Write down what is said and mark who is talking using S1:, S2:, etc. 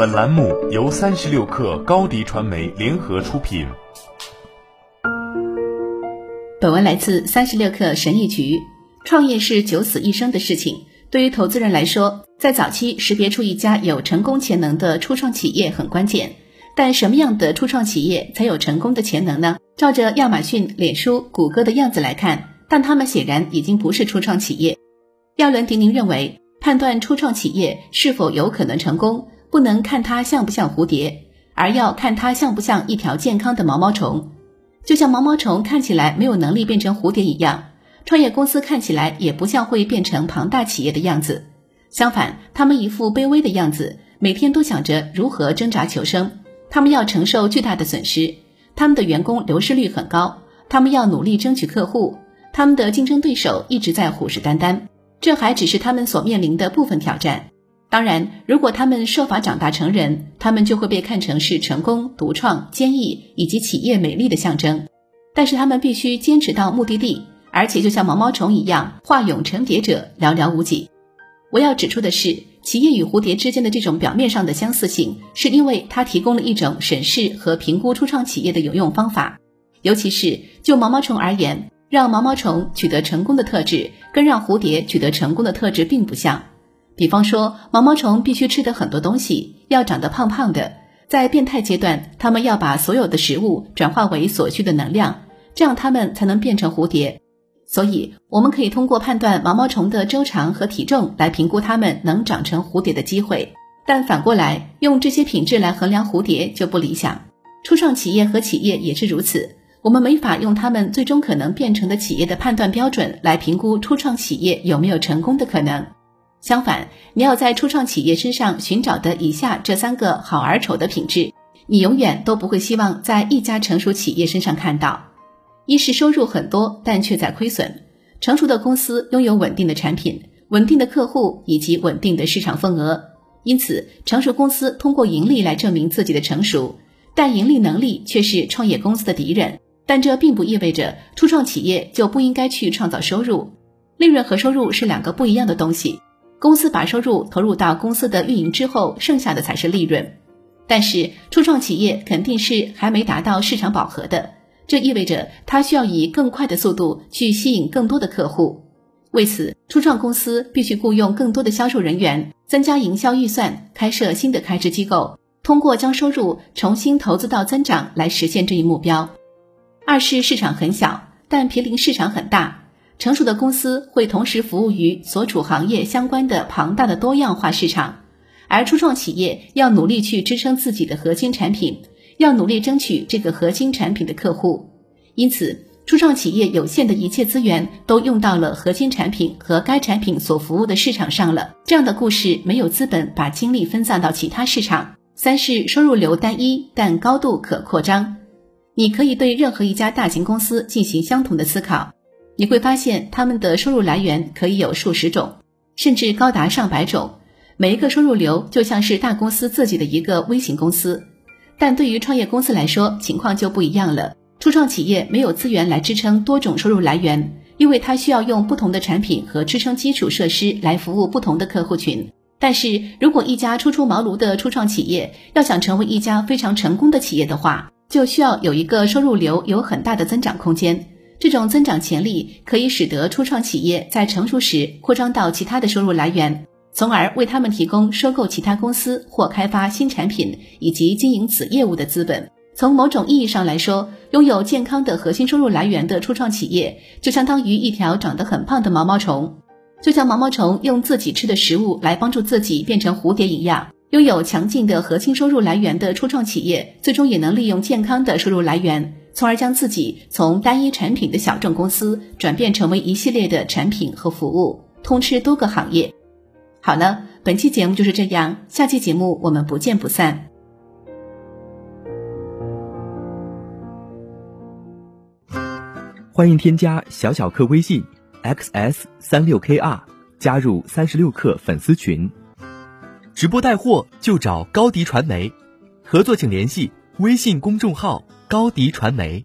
S1: 本栏目由三十六氪高低传媒联合出品。
S2: 本文来自三十六氪神译局。创业是九死一生的事情，对于投资人来说，在早期识别出一家有成功潜能的初创企业很关键。但什么样的初创企业才有成功的潜能呢？照着亚马逊、脸书、谷歌的样子来看，但他们显然已经不是初创企业。亚伦·迪宁认为，判断初创企业是否有可能成功，不能看它像不像蝴蝶，而要看它像不像一条健康的毛毛虫。就像毛毛虫看起来没有能力变成蝴蝶一样，创业公司看起来也不像会变成庞大企业的样子。相反，他们一副卑微的样子，每天都想着如何挣扎求生。他们要承受巨大的损失，他们的员工流失率很高，他们要努力争取客户，他们的竞争对手一直在虎视眈眈。这还只是他们所面临的部分挑战。当然，如果他们设法长大成人，他们就会被看成是成功、独创、坚毅以及企业美丽的象征。但是他们必须坚持到目的地，而且就像毛毛虫一样，化蛹成蝶者寥寥无几。我要指出的是。企业与蝴蝶之间的这种表面上的相似性，是因为它提供了一种审视和评估初创企业的有用方法。尤其是就毛毛虫而言，让毛毛虫取得成功的特质，跟让蝴蝶取得成功的特质并不像。比方说，毛毛虫必须吃的很多东西，要长得胖胖的，在变态阶段，它们要把所有的食物转化为所需的能量，这样它们才能变成蝴蝶。所以，我们可以通过判断毛毛虫的周长和体重来评估它们能长成蝴蝶的机会。但反过来，用这些品质来衡量蝴蝶就不理想。初创企业和企业也是如此，我们没法用他们最终可能变成的企业的判断标准来评估初创企业有没有成功的可能。相反，你要在初创企业身上寻找的以下这三个好而丑的品质，你永远都不会希望在一家成熟企业身上看到。一是收入很多，但却在亏损。成熟的公司拥有稳定的产品、稳定的客户以及稳定的市场份额，因此成熟公司通过盈利来证明自己的成熟。但盈利能力却是创业公司的敌人。但这并不意味着初创企业就不应该去创造收入。利润和收入是两个不一样的东西。公司把收入投入到公司的运营之后，剩下的才是利润。但是初创企业肯定是还没达到市场饱和的。这意味着它需要以更快的速度去吸引更多的客户，为此，初创公司必须雇佣更多的销售人员，增加营销预算，开设新的开支机构，通过将收入重新投资到增长来实现这一目标。二是市场很小，但毗邻市场很大。成熟的公司会同时服务于所处行业相关的庞大的多样化市场，而初创企业要努力去支撑自己的核心产品。要努力争取这个核心产品的客户，因此，初创企业有限的一切资源都用到了核心产品和该产品所服务的市场上了。这样的故事没有资本把精力分散到其他市场。三是收入流单一，但高度可扩张。你可以对任何一家大型公司进行相同的思考，你会发现他们的收入来源可以有数十种，甚至高达上百种。每一个收入流就像是大公司自己的一个微型公司。但对于创业公司来说，情况就不一样了。初创企业没有资源来支撑多种收入来源，因为它需要用不同的产品和支撑基础设施来服务不同的客户群。但是如果一家初出茅庐的初创企业要想成为一家非常成功的企业的话，就需要有一个收入流有很大的增长空间。这种增长潜力可以使得初创企业在成熟时扩张到其他的收入来源。从而为他们提供收购其他公司或开发新产品以及经营此业务的资本。从某种意义上来说，拥有健康的核心收入来源的初创企业，就相当于一条长得很胖的毛毛虫。就像毛毛虫用自己吃的食物来帮助自己变成蝴蝶一样，拥有强劲的核心收入来源的初创企业，最终也能利用健康的收入来源，从而将自己从单一产品的小众公司转变成为一系列的产品和服务，通吃多个行业。好了，本期节目就是这样，下期节目我们不见不散。
S3: 欢迎添加小小客微信 xs 三六 kr，加入三十六课粉丝群，直播带货就找高迪传媒，合作请联系微信公众号高迪传媒。